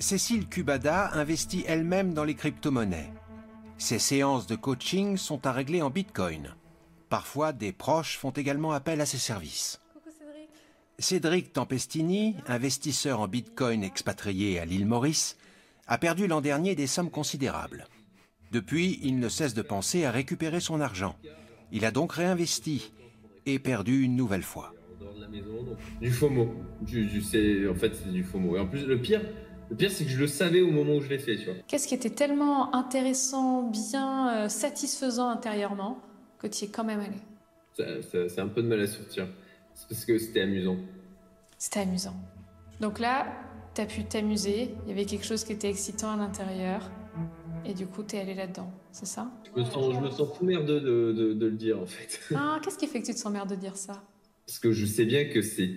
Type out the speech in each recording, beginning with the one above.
Cécile Cubada investit elle-même dans les crypto-monnaies. Ses séances de coaching sont à régler en bitcoin. Parfois, des proches font également appel à ses services. Coucou Cédric. Cédric Tempestini, investisseur en bitcoin expatrié à l'île Maurice, a perdu l'an dernier des sommes considérables. Depuis, il ne cesse de penser à récupérer son argent. Il a donc réinvesti et perdu une nouvelle fois. du FOMO. Du, du- en fait, c'est du FOMO. Et en plus, le pire, le pire, c'est que je le savais au moment où je l'ai fait, tu vois. Qu'est-ce qui était tellement intéressant, bien euh, satisfaisant intérieurement que tu y es quand même allé? Ça- ça- C'est un peu de mal à sortir. C'est parce que c'était amusant. C'était amusant. Donc là, tu as pu t'amuser, il y avait quelque chose qui était excitant à l'intérieur, et du coup, tu es allé là-dedans, c'est ça? Je me sens, je me sens tout merdeux de, de- de le dire, en fait. Ah, qu'est-ce qui fait que tu te sens merde de dire ça? Parce que je sais bien que c'est,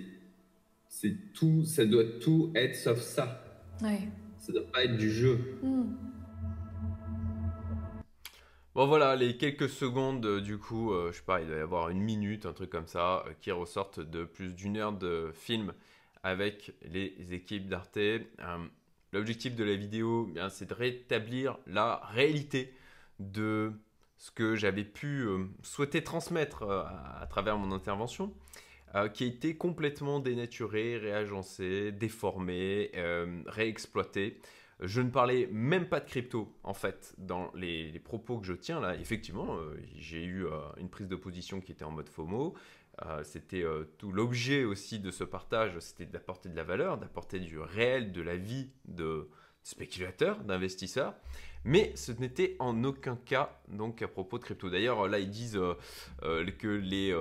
c'est tout, ça doit tout être sauf ça. Ouais. Ça doit pas être du jeu. Hmm. Bon voilà, les quelques secondes euh, du coup, euh, je sais pas, il doit y avoir une minute, un truc comme ça, euh, qui ressortent de plus d'une heure de film avec les équipes d'Arte. Euh, L'objectif de la vidéo, eh bien, c'est de rétablir la réalité de ce que j'avais pu euh, souhaiter transmettre euh, à, à travers mon intervention, euh, qui a été complètement dénaturé, réagencé, déformé, euh, réexploité. Je ne parlais même pas de crypto, en fait, dans les, propos que je tiens là. Effectivement, euh, j'ai eu une prise de position qui était en mode FOMO. C'était tout l'objet aussi de ce partage, c'était d'apporter de la valeur, d'apporter du réel, de la vie de spéculateurs, d'investisseurs. Mais ce n'était en aucun cas donc à propos de crypto. D'ailleurs, là, ils disent que les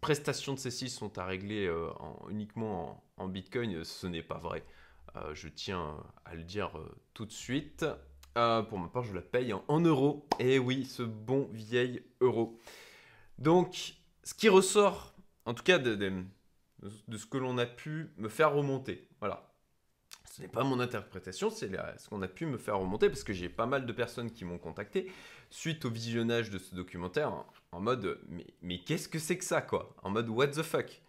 prestations de ceci sont à régler euh, en- uniquement en, Bitcoin. Ce n'est pas vrai. Euh, je tiens à le dire euh, tout de suite. Euh, pour ma part, je la paye en, euros. Et oui, ce bon vieil euro. Donc, ce qui ressort, en tout cas de, de- ce que l'on a pu me faire remonter, voilà. Ce n'est pas mon interprétation, c'est ce qu'on a pu me faire remonter parce que j'ai pas mal de personnes qui m'ont contacté suite au visionnage de ce documentaire en, mode mais, qu'est-ce que c'est que ça quoi? En mode what the fuck?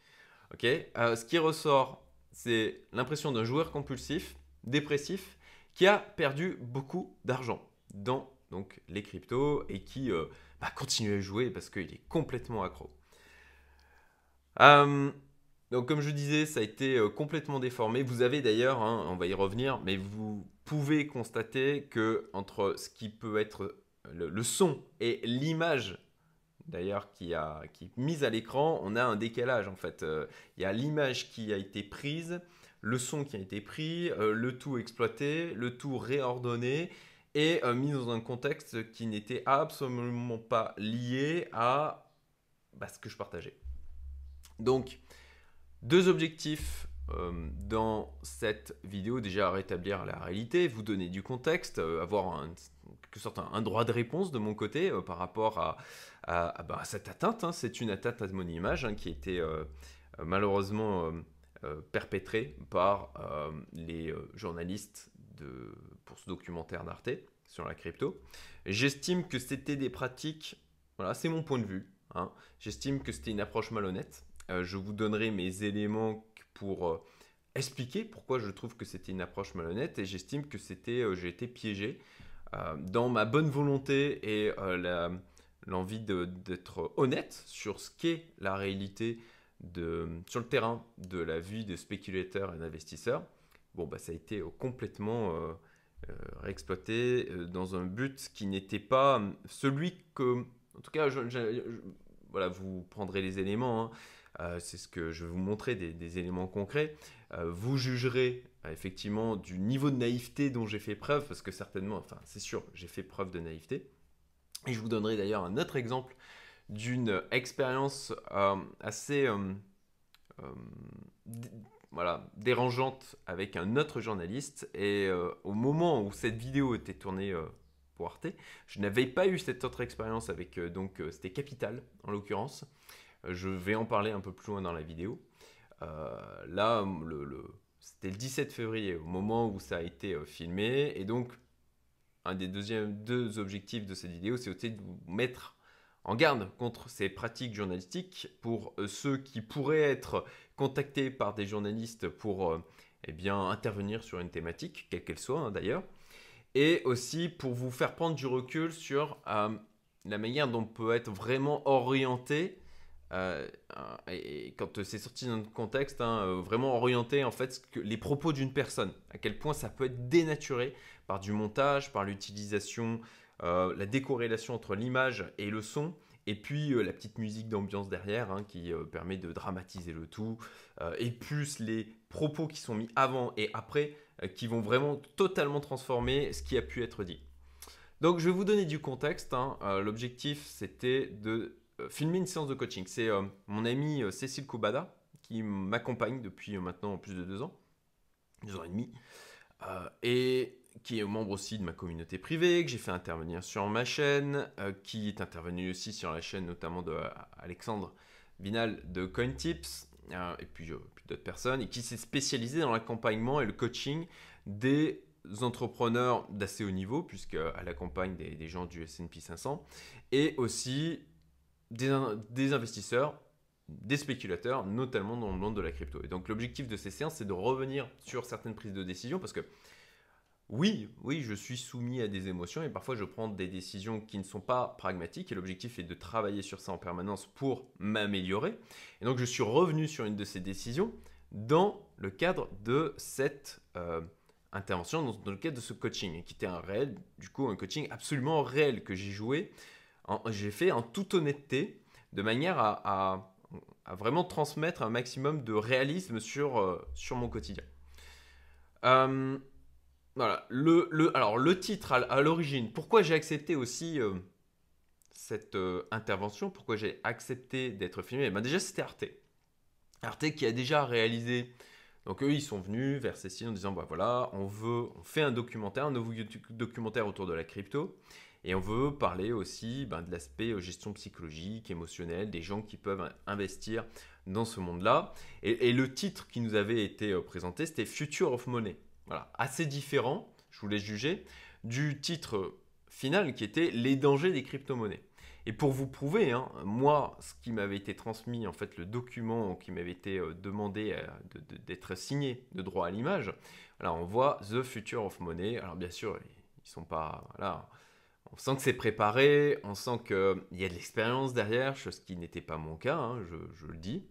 Ok? Euh, Ce qui ressort, c'est l'impression d'un joueur compulsif, dépressif, qui a perdu beaucoup d'argent dans donc, les cryptos et qui euh, bah, continue à jouer parce qu'il est complètement accro. Euh, donc comme je disais, ça a été complètement déformé. Vous avez d'ailleurs, hein, on va y revenir, mais vous pouvez constater que entre ce qui peut être le, son et l'image d'ailleurs qui, a, qui est mise à l'écran, on a un décalage en fait. Euh, Il y a l'image qui a été prise, le son qui a été pris, euh, le tout exploité, le tout réordonné et euh, mis dans un contexte qui n'était absolument pas lié à bah, ce que je partageais. Donc, deux objectifs dans cette vidéo. Déjà, rétablir la réalité, vous donner du contexte, avoir un, quelque sorte un, droit de réponse de mon côté euh, par rapport à, à- bah, cette atteinte. hein. C'est une atteinte à mon image hein, qui a été euh, euh, malheureusement perpétrée par les journalistes de, pour ce documentaire d'Arte sur la crypto. J'estime que c'était des pratiques, voilà, c'est mon point de vue. hein. J'estime que c'était une approche malhonnête. Je vous donnerai mes éléments pour expliquer pourquoi je trouve que c'était une approche malhonnête et j'estime que c'était, j'ai été piégé dans ma bonne volonté et euh, l'envie d'être honnête sur ce qu'est la réalité sur le terrain de la vie de spéculateurs et d'investisseurs. Bon, bah, ça a été euh, complètement euh, euh, réexploité euh, dans un but qui n'était pas euh, celui que, en tout cas, voilà, vous prendrez les éléments. hein. Euh, c'est ce que je vais vous montrer, des, éléments concrets. Euh, vous jugerez euh, effectivement du niveau de naïveté dont j'ai fait preuve, parce que certainement, enfin c'est sûr, j'ai fait preuve de naïveté. Et je vous donnerai d'ailleurs un autre exemple d'une expérience euh, assez euh, euh, voilà, dérangeante avec un autre journaliste. Et euh, au moment où cette vidéo était tournée euh, pour Arte, je n'avais pas eu cette autre expérience avec, euh, donc euh, c'était Capital en l'occurrence. Euh, Je vais en parler un peu plus loin dans la vidéo. Euh, là, le- c'était le 17 février, au moment où ça a été euh, filmé. Et donc, un des deuxièmes, deux objectifs de cette vidéo, c'est aussi de vous mettre en garde contre ces pratiques journalistiques pour euh, ceux qui pourraient être contactés par des journalistes pour euh, eh bien, intervenir sur une thématique, quelle qu'elle soit hein, d'ailleurs, et aussi pour vous faire prendre du recul sur la manière dont on peut être vraiment orienté euh, et, quand c'est sorti dans le contexte, hein, euh, vraiment orienté en fait les propos d'une personne, à quel point ça peut être dénaturé par du montage, par l'utilisation, euh, la décorrélation entre l'image et le son, et puis la petite musique d'ambiance derrière hein, qui permet de dramatiser le tout, et plus les propos qui sont mis avant et après qui vont vraiment totalement transformer ce qui a pu être dit. Donc je vais vous donner du contexte. Hein. L'objectif c'était de euh, filmer une séance de coaching. C'est euh, mon ami euh, Cécile Koubada qui m'accompagne depuis maintenant plus de deux ans, deux ans et demi, et qui est membre aussi de ma communauté privée, que j'ai fait intervenir sur ma chaîne, qui est intervenu aussi sur la chaîne notamment de Alexandre Binal de CoinTips, et puis, puis d'autres personnes, et qui s'est spécialisé dans l'accompagnement et le coaching des entrepreneurs d'assez haut niveau, puisqu'elle accompagne des, des gens du S&P 500, et aussi des, investisseurs, des spéculateurs, notamment dans le monde de la crypto. Et donc l'objectif de ces séances, c'est de revenir sur certaines prises de décision parce que oui, oui, je suis soumis à des émotions et parfois je prends des décisions qui ne sont pas pragmatiques et l'objectif est de travailler sur ça en permanence pour m'améliorer. Et donc je suis revenu sur une de ces décisions dans le cadre de cette euh, intervention, dans, le cadre de ce coaching, qui était un réel, du coup un coaching absolument réel que j'ai joué j'ai fait en toute honnêteté, de manière à, vraiment transmettre un maximum de réalisme sur, euh, sur mon quotidien. Euh, voilà, le, le, alors le titre à, l'origine, pourquoi j'ai accepté aussi euh, cette intervention, pourquoi j'ai accepté d'être filmé ben Déjà, c'était Arte. Arte qui a déjà réalisé donc eux, ils sont venus vers Cécile en disant, bah voilà, on veut, on fait un documentaire, un nouveau documentaire autour de la crypto. Et on veut parler aussi ben, de l'aspect euh, gestion psychologique, émotionnelle, des gens qui peuvent investir dans ce monde-là. Et, le titre qui nous avait été euh, présenté, c'était Future of Money. Voilà, assez différent, je vous laisse juger, du titre final qui était Les dangers des crypto-monnaies. Et pour vous prouver, hein, moi, ce qui m'avait été transmis, en fait, le document qui m'avait été euh, demandé d'être signé de droit à l'image, voilà, on voit The Future of Money. Alors bien sûr, ils sont pas, voilà, on sent que c'est préparé, on sent qu'il y a de l'expérience derrière, chose qui n'était pas mon cas, hein, je, le dis.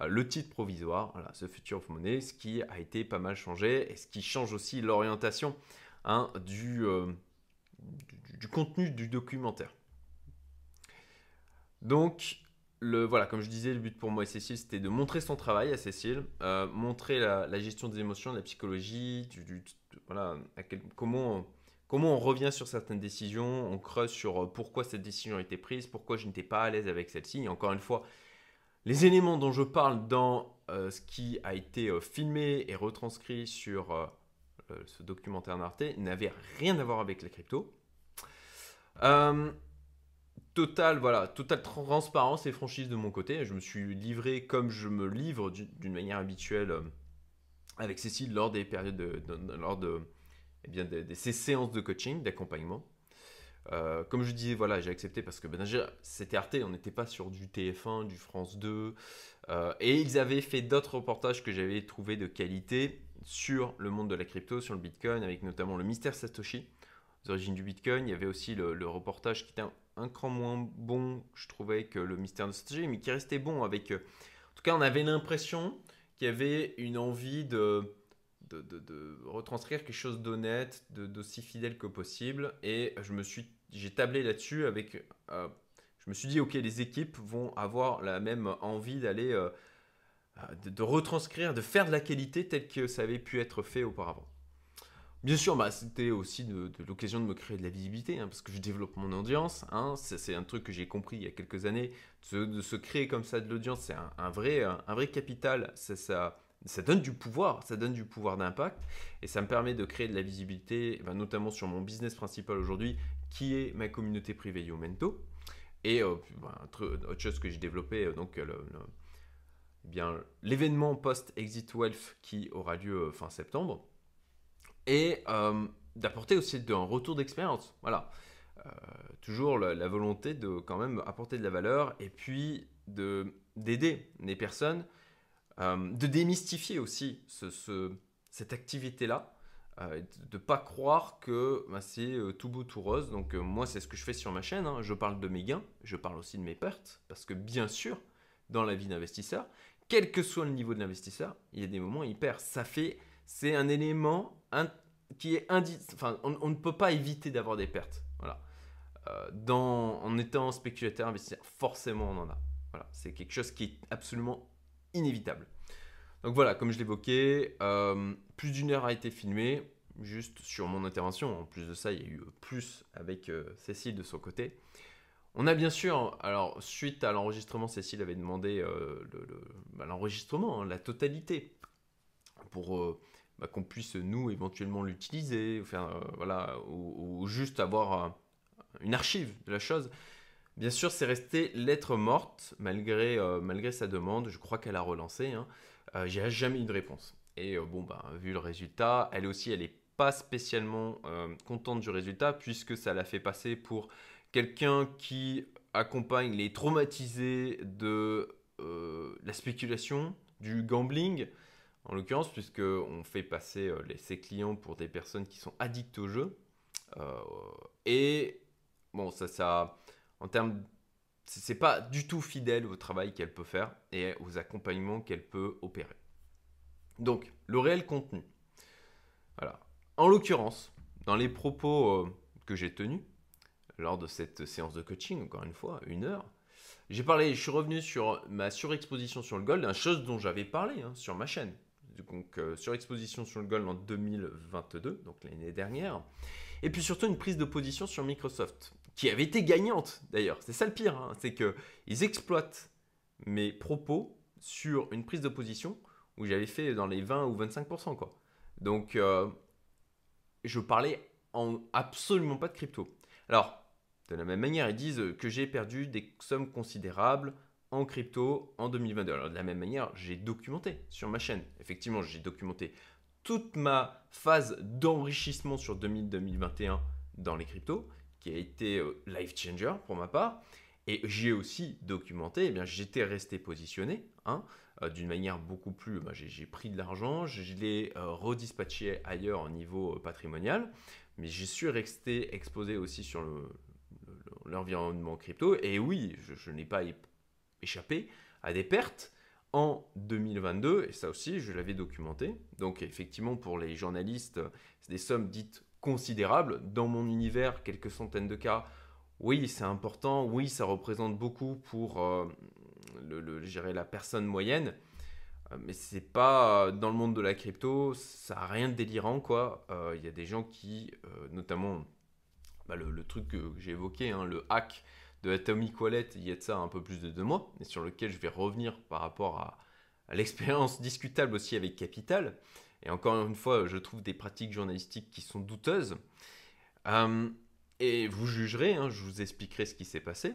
Euh, le titre provisoire, The Future of Money, ce qui a été pas mal changé et ce qui change aussi l'orientation hein, euh, du, contenu du documentaire. Donc, le, voilà, comme je disais, le but pour moi et Cécile, c'était de montrer son travail à Cécile, euh, montrer la, gestion des émotions, la psychologie, du, voilà, comment Comment on revient sur certaines décisions, on creuse sur euh, pourquoi cette décision a été prise, pourquoi je n'étais pas à l'aise avec celle-ci. Encore une fois, les éléments dont je parle dans euh, ce qui a été euh, filmé et retranscrit sur ce documentaire Arte n'avaient rien à voir avec les cryptos. total, voilà, totale transparence et franchise de mon côté. Je me suis livré comme je me livre d'une manière habituelle avec Cécile lors des périodes de, lors de eh bien, ces séances de coaching, d'accompagnement. Euh, comme je disais, voilà, j'ai accepté parce que ben, c'était Arte, on n'était pas sur du TF1, du France 2. Euh, et ils avaient fait d'autres reportages que j'avais trouvé de qualité sur le monde de la crypto, sur le Bitcoin, avec notamment le mystère Satoshi, les origines du Bitcoin. Il y avait aussi le, reportage qui était un, cran moins bon, je trouvais, que le mystère de Satoshi, mais qui restait bon avec... Euh, en tout cas, on avait l'impression qu'il y avait une envie de de, retranscrire quelque chose d'honnête, d'aussi fidèle que possible. Et je me suis, j'ai tablé là-dessus avec, euh, je me suis dit, ok, les équipes vont avoir la même envie d'aller, euh, de, retranscrire, de faire de la qualité telle que ça avait pu être fait auparavant. Bien sûr, bah, c'était aussi de, l'occasion de me créer de la visibilité, hein, parce que je développe mon audience. Hein, c'est un truc que j'ai compris il y a quelques années. De, se créer comme ça de l'audience, c'est un, vrai, un, vrai capital. Ça, ça, ça donne du pouvoir, ça donne du pouvoir d'impact et ça me permet de créer de la visibilité, notamment sur mon business principal aujourd'hui, qui est ma communauté privée Yomento. Et euh, ben, autre chose que j'ai développé, euh, donc eh bien l'événement post-Exit Wealth qui aura lieu euh, fin septembre. Et d'apporter aussi un retour d'expérience. Voilà. toujours la, volonté de quand même apporter de la valeur et puis d'aider les personnes euh, de démystifier aussi ce, cette activité-là, de ne pas croire que bah, c'est tout beau tout rose. Donc moi, c'est ce que je fais sur ma chaîne. Hein. Je parle de mes gains, je parle aussi de mes pertes, parce que bien sûr, dans la vie d'investisseur, quel que soit le niveau de l'investisseur, il y a des moments où il perd. Ça fait, c'est un élément qui est indice. Enfin, on, ne peut pas éviter d'avoir des pertes. Voilà. Euh, en étant spéculateur, investisseur, forcément on en a. Voilà, c'est quelque chose qui est absolument inévitable. Donc voilà, comme je l'évoquais, euh, plus d'une heure a été filmée, juste sur mon intervention. En plus de ça, il y a eu plus avec euh, Cécile de son côté. On a bien sûr, alors suite à l'enregistrement, Cécile avait demandé bah, l'enregistrement, hein, la totalité, pour bah, qu'on puisse nous éventuellement l'utiliser, voilà, ou, juste avoir une archive de la chose. Bien sûr, c'est resté lettre morte, malgré, euh, malgré sa demande. Je crois qu'elle a relancé. Hein. Euh, j'ai jamais eu de réponse. Et euh, bon, bah, vu le résultat, elle aussi, elle n'est pas spécialement contente du résultat, puisque ça l'a fait passer pour quelqu'un qui accompagne les traumatisés de la spéculation, du gambling, en l'occurrence, puisqu'on fait passer ses clients pour des personnes qui sont addictes au jeu. et bon, ça, ça, en termes, c'est pas du tout fidèle au travail qu'elle peut faire et aux accompagnements qu'elle peut opérer. Donc, le réel contenu. Voilà. En l'occurrence, dans les propos euh, que j'ai tenus lors de cette séance de coaching, encore une fois, une heure, j'ai parlé, je suis revenu sur ma surexposition sur le gold, une chose dont j'avais parlé hein, sur ma chaîne. Donc, euh, surexposition sur le gold en 2022, donc l'année dernière. Et puis surtout une prise de position sur Microsoft qui avait été gagnante d'ailleurs. C'est ça le pire, hein. c'est qu'ils exploitent mes propos sur une prise de position où j'avais fait dans les 20 ou 25%. Quoi. Donc, euh, je parlais en absolument pas de crypto. Alors, de la même manière, ils disent que j'ai perdu des sommes considérables en crypto en 2022. Alors, de la même manière, j'ai documenté sur ma chaîne. Effectivement, j'ai documenté toute ma phase d'enrichissement sur 2000-2021 dans les cryptos a été euh, life changer pour ma part. Et j'ai aussi documenté, eh bien j'étais resté positionné hein, euh, d'une manière beaucoup plus. Bah, j'ai pris de l'argent, je l'ai euh, redispatché ailleurs au niveau patrimonial, mais je suis resté exposé aussi sur l'environnement crypto. Et oui, je, n'ai pas échappé à des pertes en 2022, et ça aussi, je l'avais documenté. Donc effectivement, pour les journalistes, c'est des sommes dites considérable. Dans mon univers, quelques centaines de cas, oui, c'est important, oui, ça représente beaucoup pour euh, le, gérer la personne moyenne, euh, mais c'est pas euh, dans le monde de la crypto, ça n'a rien de délirant quoi. Il y a des gens qui, notamment bah, le, truc que j'ai évoqué, hein, le hack de Atomic Wallet, il y a de ça un peu plus de deux mois, et sur lequel je vais revenir par rapport à l'expérience discutable aussi avec Capital. Et encore une fois, je trouve des pratiques journalistiques qui sont douteuses. Euh, et vous jugerez, hein, je vous expliquerai ce qui s'est passé.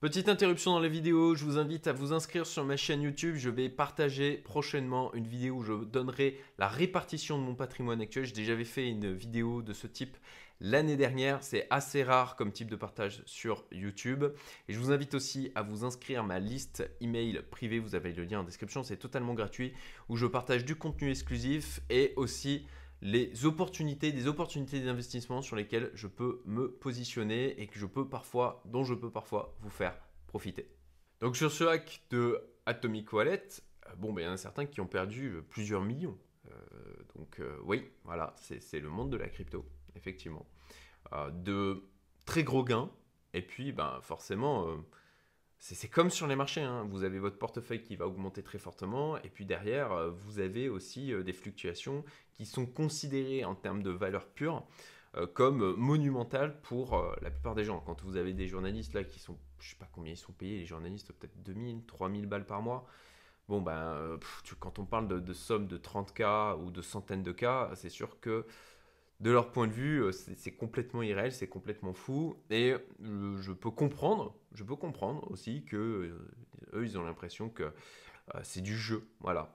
Petite interruption dans la vidéo, je vous invite à vous inscrire sur ma chaîne YouTube. Je vais partager prochainement une vidéo où je donnerai la répartition de mon patrimoine actuel. J'ai déjà fait une vidéo de ce type l'année dernière. C'est assez rare comme type de partage sur YouTube. Et je vous invite aussi à vous inscrire à ma liste email privée. Vous avez le lien en description. C'est totalement gratuit où je partage du contenu exclusif et aussi les opportunités, des opportunités d'investissement sur lesquelles je peux me positionner et que je peux parfois, dont je peux parfois vous faire profiter. Donc sur ce hack de Atomic Wallet, euh, bon, ben, il y en a certains qui ont perdu euh, plusieurs millions. Euh, donc oui, voilà, c'est le monde de la crypto effectivement. Euh, de très gros gains, et puis ben, forcément, euh, c'est comme sur les marchés, hein. vous avez votre portefeuille qui va augmenter très fortement, et puis derrière, euh, vous avez aussi des fluctuations qui sont considérées en termes de valeur pure comme monumentales pour la plupart des gens. Quand vous avez des journalistes là qui sont, je sais pas combien ils sont payés, les journalistes, peut-être 2000, 3000 balles par mois. Bon, ben, quand on parle de, de sommes de 30K ou de centaines de cas, c'est sûr que de leur point de vue, euh, c'est complètement irréel, c'est complètement fou. Et euh, je peux comprendre, je peux comprendre aussi que euh, eux, ils ont l'impression que c'est du jeu, voilà.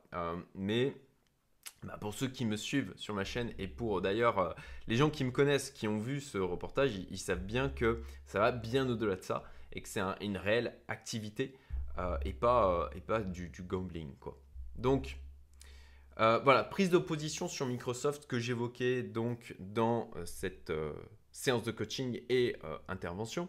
mais bah, pour ceux qui me suivent sur ma chaîne et pour d'ailleurs les gens qui me connaissent, qui ont vu ce reportage, ils, savent bien que ça va bien au-delà de ça et que c'est une réelle activité et pas, et pas du, du gambling, quoi. Donc Euh, voilà, prise d'opposition sur Microsoft que j'évoquais donc dans euh, cette euh, séance de coaching et intervention.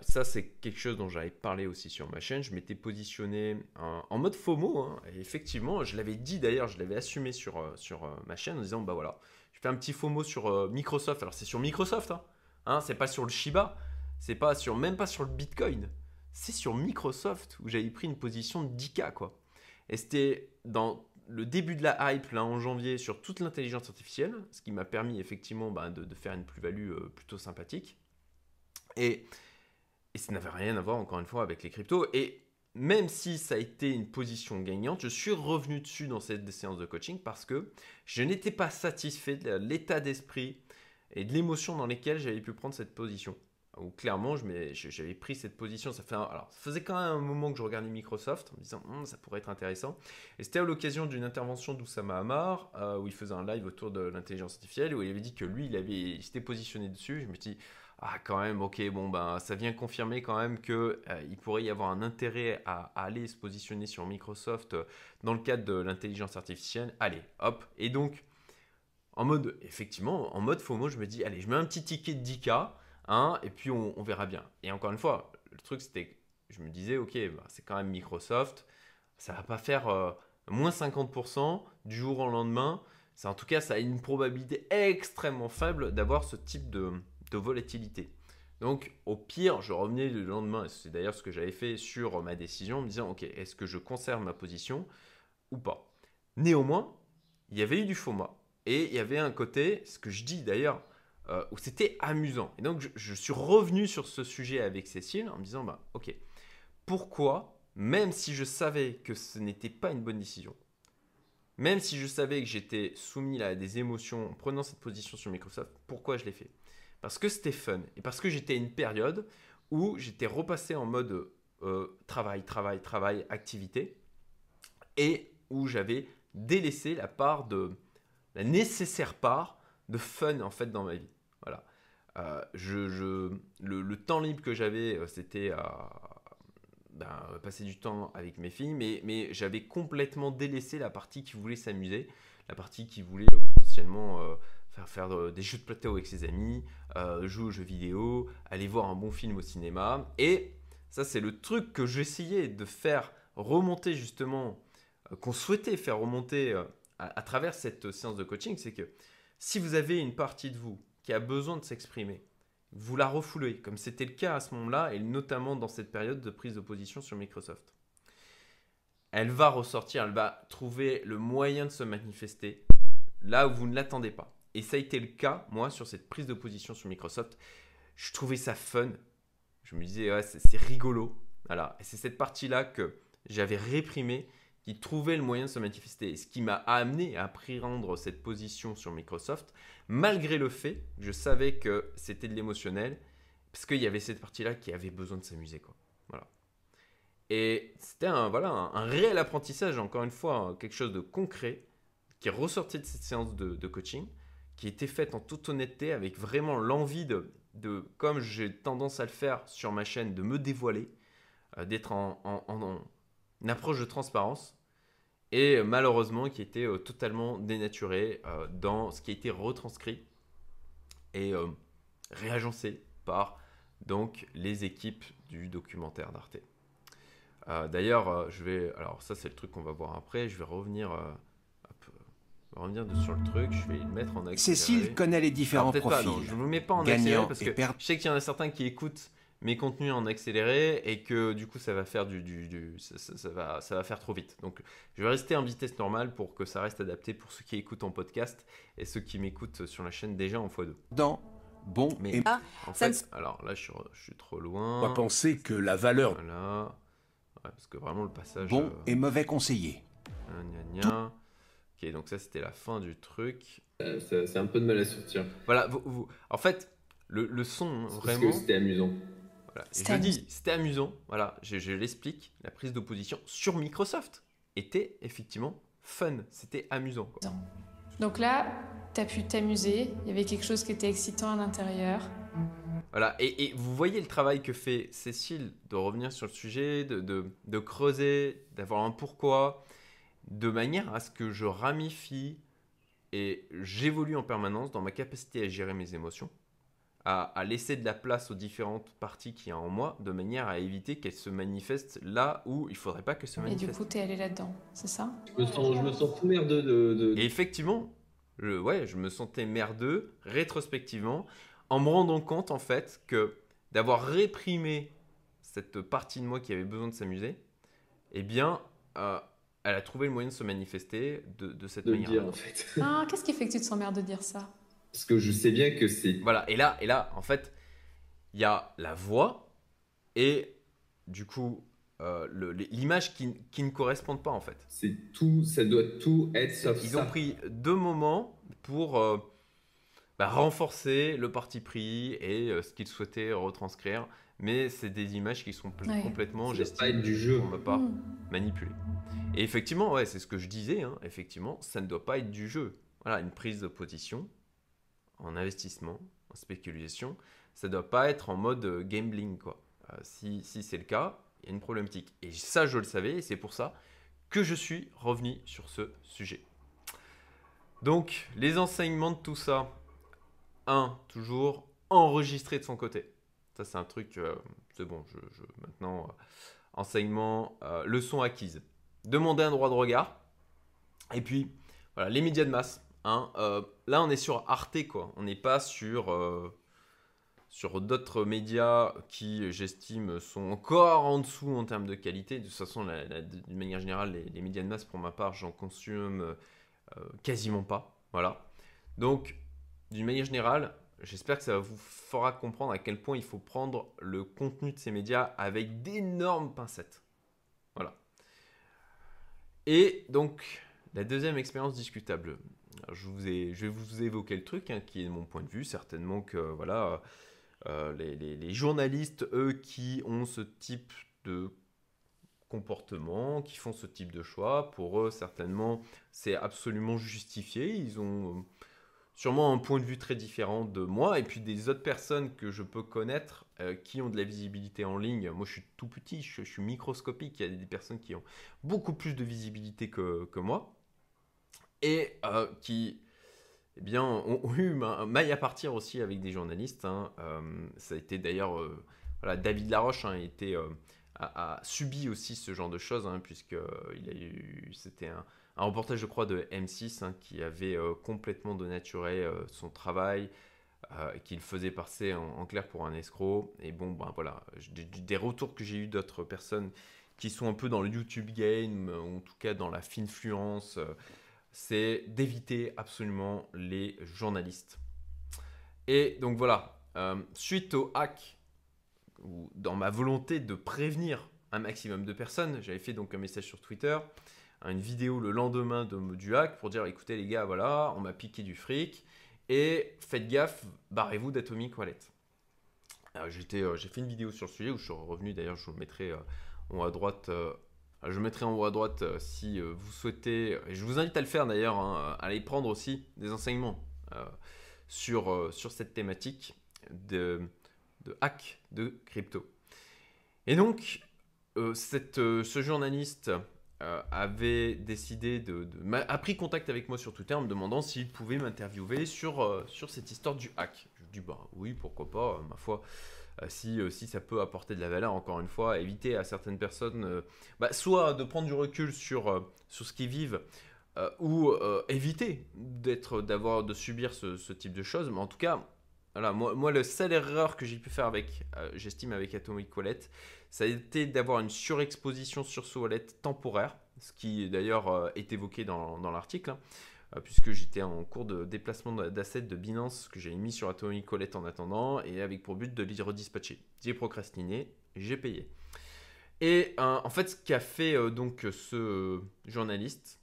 ça, c'est quelque chose dont j'avais parlé aussi sur ma chaîne. Je m'étais positionné en, mode FOMO. Hein, et effectivement, je l'avais dit d'ailleurs, je l'avais assumé sur, sur ma chaîne en disant bah voilà, je fais un petit FOMO sur Microsoft. Alors, c'est sur Microsoft, hein, hein, c'est pas sur le Shiba, c'est pas sur, même pas sur le Bitcoin. C'est sur Microsoft où j'avais pris une position de 10K, quoi. Et c'était dans le début de la hype là en janvier sur toute l'intelligence artificielle, ce qui m'a permis effectivement bah, de, faire une plus-value euh, plutôt sympathique. Et, et ça n'avait rien à voir encore une fois avec les cryptos. Et même si ça a été une position gagnante, je suis revenu dessus dans cette séance de coaching parce que je n'étais pas satisfait de l'état d'esprit et de l'émotion dans lesquelles j'avais pu prendre cette position où clairement j'avais pris cette position. Ça, fait alors, ça faisait quand même un moment que je regardais Microsoft en me disant hum, ça pourrait être intéressant. Et c'était à l'occasion d'une intervention d'Oussama Hamar euh, où il faisait un live autour de l'intelligence artificielle où il avait dit que lui il avait s'était positionné dessus. Je me dis ah quand même ok bon ben ça vient confirmer quand même que euh, il pourrait y avoir un intérêt à, aller se positionner sur Microsoft euh, dans le cadre de l'intelligence artificielle. Allez hop et donc en mode effectivement en mode FOMO je me dis allez je mets un petit ticket de 10k Hein, et puis on, verra bien. Et encore une fois, le truc c'était, je me disais, ok, bah, c'est quand même Microsoft, ça va pas faire euh, moins 50% du jour au lendemain. C'est en tout cas, ça a une probabilité extrêmement faible d'avoir ce type de, volatilité. Donc, au pire, je revenais le lendemain, c'est d'ailleurs ce que j'avais fait sur ma décision, en me disant, ok, est-ce que je conserve ma position ou pas? Néanmoins, il y avait eu du FOMA. Et il y avait un côté, ce que je dis d'ailleurs euh, où c'était amusant. Et donc, je, suis revenu sur ce sujet avec Cécile en me disant, bah, ok, pourquoi, même si je savais que ce n'était pas une bonne décision, même si je savais que j'étais soumis à des émotions en prenant cette position sur Microsoft, pourquoi je l'ai fait? Parce que c'était fun et parce que j'étais à une période où j'étais repassé en mode euh, travail, travail, travail, activité et où j'avais délaissé la part de la nécessaire part de fun en fait dans ma vie. Voilà. Euh, je, le, temps libre que j'avais, euh, c'était à ben, passer du temps avec mes filles, mais, mais j'avais complètement délaissé la partie qui voulait s'amuser, la partie qui voulait euh, potentiellement faire, faire des jeux de plateau avec ses amis, jouer aux jeux vidéo, aller voir un bon film au cinéma. Et ça, c'est le truc que j'essayais de faire remonter justement, qu'on souhaitait faire remonter à, travers cette séance de coaching, c'est que si vous avez une partie de vous qui a besoin de s'exprimer, vous la refoulez, comme c'était le cas à ce moment-là, et notamment dans cette période de prise de position sur Microsoft. Elle va ressortir, elle va trouver le moyen de se manifester là où vous ne l'attendez pas. Et ça a été le cas, moi, sur cette prise de position sur Microsoft. Je trouvais ça fun. Je me disais, ouais, c'est rigolo. Voilà. Et c'est cette partie-là que j'avais réprimée qui trouvait le moyen de se manifester. ce qui m'a amené à prendre cette position sur Microsoft, malgré le fait que je savais que c'était de l'émotionnel, parce qu'il y avait cette partie-là qui avait besoin de s'amuser. Quoi. Voilà. Et c'était un, voilà, un, réel apprentissage, encore une fois, quelque chose de concret, qui est ressorti de cette séance de, coaching, qui était faite en toute honnêteté, avec vraiment l'envie de, de comme j'ai tendance à le faire sur ma chaîne, de me dévoiler, euh, d'être en, en une approche de transparence et malheureusement qui était euh, totalement dénaturée euh, dans ce qui a été retranscrit et euh, réagencé par donc les équipes du documentaire d'Arte. D'ailleurs, je vais, alors ça c'est le truc qu'on va voir après. Je vais revenir, revenir sur le truc. Je vais le mettre en accéléré. Cécile connaît les différents profils. je ne me mets pas en accéléré parce que je sais qu'il y en a certains qui écoutent mes contenus en accéléré et que du coup ça va faire du, du, ça, va, ça va faire trop vite. Donc je vais rester en vitesse normale pour que ça reste adapté pour ceux qui écoutent en podcast et ceux qui m'écoutent sur la chaîne déjà en x2. Dans bon mais et... Ah, en fait, alors là je suis, je suis, trop loin. On va penser que la valeur. Voilà. parce que vraiment le passage. Bon euh, et mauvais conseiller. Ok, donc ça c'était la fin du truc. Euh, c'est un peu de mal à sortir. Voilà, vous, en fait, le, le son, vraiment. Parce que c'était amusant. Je dis, c'était amusant. Voilà, je, l'explique. La prise d'opposition sur Microsoft était effectivement fun. C'était amusant. Donc là, tu as pu t'amuser. Il y avait quelque chose qui était excitant à l'intérieur. Voilà, et, vous voyez le travail que fait Cécile de revenir sur le sujet, de, de, creuser, d'avoir un pourquoi. de manière à ce que je ramifie et j'évolue en permanence dans ma capacité à gérer mes émotions, à, laisser de la place aux différentes parties qu'il y a en moi, de manière à éviter qu'elles se manifestent là où il faudrait pas qu'elles se manifestent. Et du coup, tu es allé là-dedans, c'est ça? Je me, sens, je me sens tout merdeux de, Et effectivement, je, ouais, je me sentais merdeux rétrospectivement en me rendant compte en fait que d'avoir réprimé cette partie de moi qui avait besoin de s'amuser, eh bien, euh, elle a trouvé le moyen de se manifester de, de cette de manière. dire en fait. Ah, qu'est-ce qui fait que tu te sens merde de dire ça? Parce que je sais bien que c'est. Voilà, et là, et là, en fait, il y a la voix et du coup euh, l'image qui, qui ne correspondent pas en fait. C'est tout, ça doit tout être sauf Ils ça. ont pris deux moments pour euh, bah, renforcer le parti pris et euh, ce qu'ils souhaitaient retranscrire, mais c'est des images qui sont Ouais. complètement, Ça doit j'estime, pas être du jeu. pour ma part, Hmm. manipulées. Et effectivement, ouais, c'est ce que je disais, hein, effectivement, ça ne doit pas être du jeu. Voilà, une prise de position en investissement, en spéculation, ça ne doit pas être en mode euh, gambling, quoi. Euh, si si c'est le cas, il y a une problématique. Et ça, je le savais, et c'est pour ça que je suis revenu sur ce sujet. Donc, les enseignements de tout ça. 1. Toujours enregistrer de son côté. Ça, c'est un truc, euh, c'est bon, maintenant, euh, enseignement, leçon acquise. Demander un droit de regard. Et puis, voilà, les médias de masse. Hein, euh, là, on est sur Arte, quoi. On n'est pas sur, euh, sur d'autres médias qui, j'estime, sont encore en dessous en termes de qualité. De toute façon, d'une manière générale, les, médias de masse, pour ma part, j'en consomme euh, quasiment pas. Voilà. Donc, d'une manière générale, j'espère que ça vous fera comprendre à quel point il faut prendre le contenu de ces médias avec d'énormes pincettes. Voilà. Et donc, la deuxième expérience discutable. Je, vous ai, je vais vous évoquer le truc, hein, qui est mon point de vue. Certainement que voilà, euh, les, journalistes, eux, qui ont ce type de comportement, qui font ce type de choix, pour eux, certainement, c'est absolument justifié. Ils ont euh, sûrement un point de vue très différent de moi et puis des autres personnes que je peux connaître euh, qui ont de la visibilité en ligne. Moi, je suis tout petit, je, suis microscopique. Il y a des personnes qui ont beaucoup plus de visibilité que moi et euh, qui eh bien, ont, eu ma- maille à partir aussi avec des journalistes. hein. Euh, ça a été d'ailleurs, euh, voilà, David Laroche hein, a, subi aussi ce genre de choses, hein, puisque a eu, c'était un, reportage, je crois, de M6 hein, qui avait complètement dénaturé son travail, qu'il faisait passer en, clair pour un escroc. Et bon, ben voilà, des, retours que j'ai eu d'autres personnes qui sont un peu dans le YouTube game, ou en tout cas dans la finfluence, c'est d'éviter absolument les journalistes. Et donc voilà, euh, suite au hack, ou dans ma volonté de prévenir un maximum de personnes, j'avais fait donc un message sur Twitter, une vidéo le lendemain de, du hack pour dire écoutez les gars, voilà, on m'a piqué du fric, et faites gaffe, barrez-vous d'Atomic Wallet. Euh, j'ai fait une vidéo sur le sujet où je suis revenu, d'ailleurs je vous le mettrai euh, en haut à droite. Euh, je mettrai en haut à droite euh, si euh, vous souhaitez, et je vous invite à le faire d'ailleurs, hein, à aller prendre aussi des enseignements sur, sur cette thématique de, de hack de crypto. Et donc, ce journaliste avait décidé de, a pris contact avec moi sur Twitter en me demandant s'il pouvait m'interviewer sur, sur cette histoire du hack. Je lui dis bah oui, pourquoi pas, ma foi. Euh, si, euh, si ça peut apporter de la valeur, encore une fois, éviter à certaines personnes, euh, bah, soit de prendre du recul sur, sur ce qu'ils vivent, ou éviter d'être, d'avoir, de subir ce, type de choses. Mais en tout cas, voilà, moi, moi, la seule erreur que j'ai pu faire avec, j'estime, avec Atomic Wallet, ça a été d'avoir une surexposition sur ce wallet temporaire, ce qui d'ailleurs est évoqué dans, l'article, hein, puisque j'étais en cours de déplacement d'assets de Binance que j'avais mis sur Atomic Wallet en attendant, et avec pour but de les redispatcher. J'ai procrastiné, j'ai payé. Et euh, en fait, ce qu'a fait euh, donc ce euh, journaliste,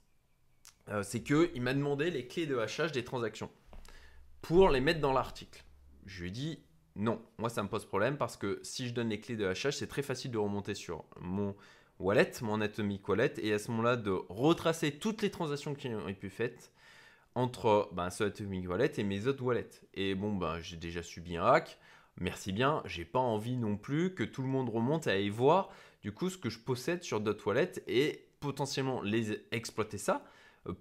euh, c'est qu'il m'a demandé les clés de hachage des transactions pour les mettre dans l'article. Je lui ai dit non, moi ça me pose problème parce que si je donne les clés de hachage, c'est très facile de remonter sur mon wallet, mon Atomic Wallet, et à ce moment-là de retracer toutes les transactions qui ont été faites entre ben, ce Atomic Wallet et mes autres wallets. Et bon, ben, j'ai déjà subi un hack, merci bien, j'ai pas envie non plus que tout le monde remonte à aller voir du coup ce que je possède sur d'autres wallets et potentiellement les exploiter ça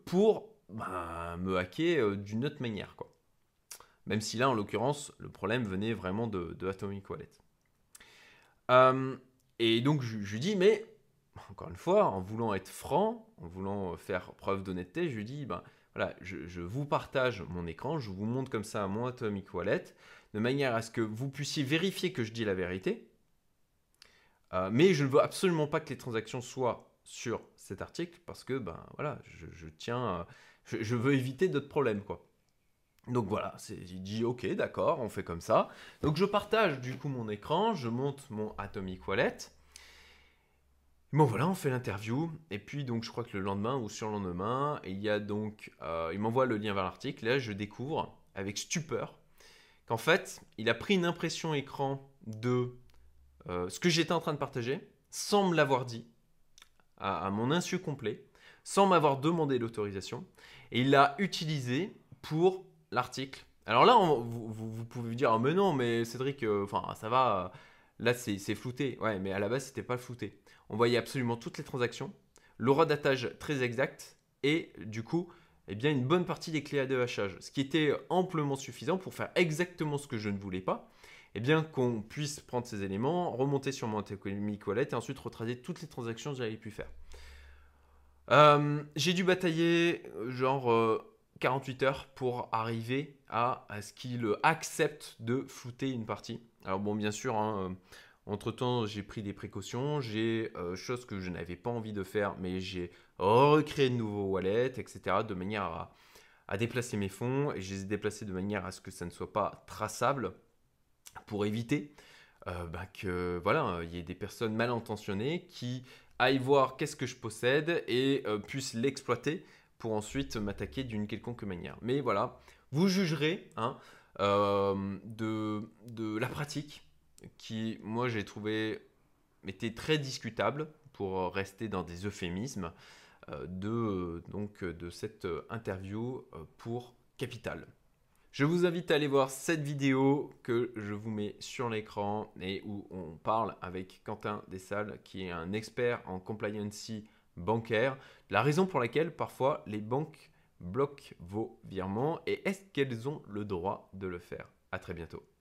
pour ben, me hacker d'une autre manière. Quoi. Même si là, en l'occurrence, le problème venait vraiment de, Atomic Wallet. et donc, je, je lui dis, mais encore une fois, en voulant être franc, en voulant faire preuve d'honnêteté, je lui dis, ben, je, vous partage mon écran, je vous montre comme ça mon Atomic Wallet, de manière à ce que vous puissiez vérifier que je dis la vérité. Euh, mais je ne veux absolument pas que les transactions soient sur cet article parce que ben voilà, je, tiens, je, veux éviter d'autres problèmes quoi. Donc voilà, il dit ok d'accord, on fait comme ça. Donc je partage du coup mon écran, je monte mon Atomic Wallet. Bon voilà, on fait l'interview, et puis donc je crois que le lendemain ou sur le lendemain, il y a donc, euh, il m'envoie le lien vers l'article, là je découvre avec stupeur qu'en fait il a pris une impression écran de euh, ce que j'étais en train de partager, sans me l'avoir dit, à, mon insu complet, sans m'avoir demandé l'autorisation, et il l'a utilisé pour l'article. Alors là, vous, pouvez vous dire, oh, mais non, mais Cédric, euh, enfin ça va, là c'est flouté. Ouais, mais à la base c'était pas flouté on voyait absolument toutes les transactions, l'aura d'attache très exact et du coup, eh bien, une bonne partie des clés à de hachage, ce qui était amplement suffisant pour faire exactement ce que je ne voulais pas, eh bien, qu'on puisse prendre ces éléments, remonter sur mon Atomic Wallet et ensuite retracer toutes les transactions que j'avais pu faire. Euh, j'ai dû batailler genre 48 euh, heures pour arriver à, ce qu'il accepte de flouter une partie. Alors bon, bien sûr, hein, entre-temps, j'ai pris des précautions, j'ai euh, chose que je n'avais pas envie de faire, mais j'ai recréé de nouveaux wallets, etc., de manière à, déplacer mes fonds, et je les ai déplacés de manière à ce que ça ne soit pas traçable, pour éviter euh, bah, que voilà, il y ait des personnes mal intentionnées qui aillent voir qu'est-ce que je possède et euh, puissent l'exploiter pour ensuite m'attaquer d'une quelconque manière. Mais voilà, vous jugerez hein, de, de la pratique qui, moi, j'ai trouvé était très discutable pour rester dans des euphémismes euh, de, donc, de cette interview euh, pour Capital. Je vous invite à aller voir cette vidéo que je vous mets sur l'écran et où on parle avec Quentin Dessalles qui est un expert en compliance bancaire. La raison pour laquelle parfois les banques bloquent vos virements et est-ce qu'elles ont le droit de le faire? À très bientôt.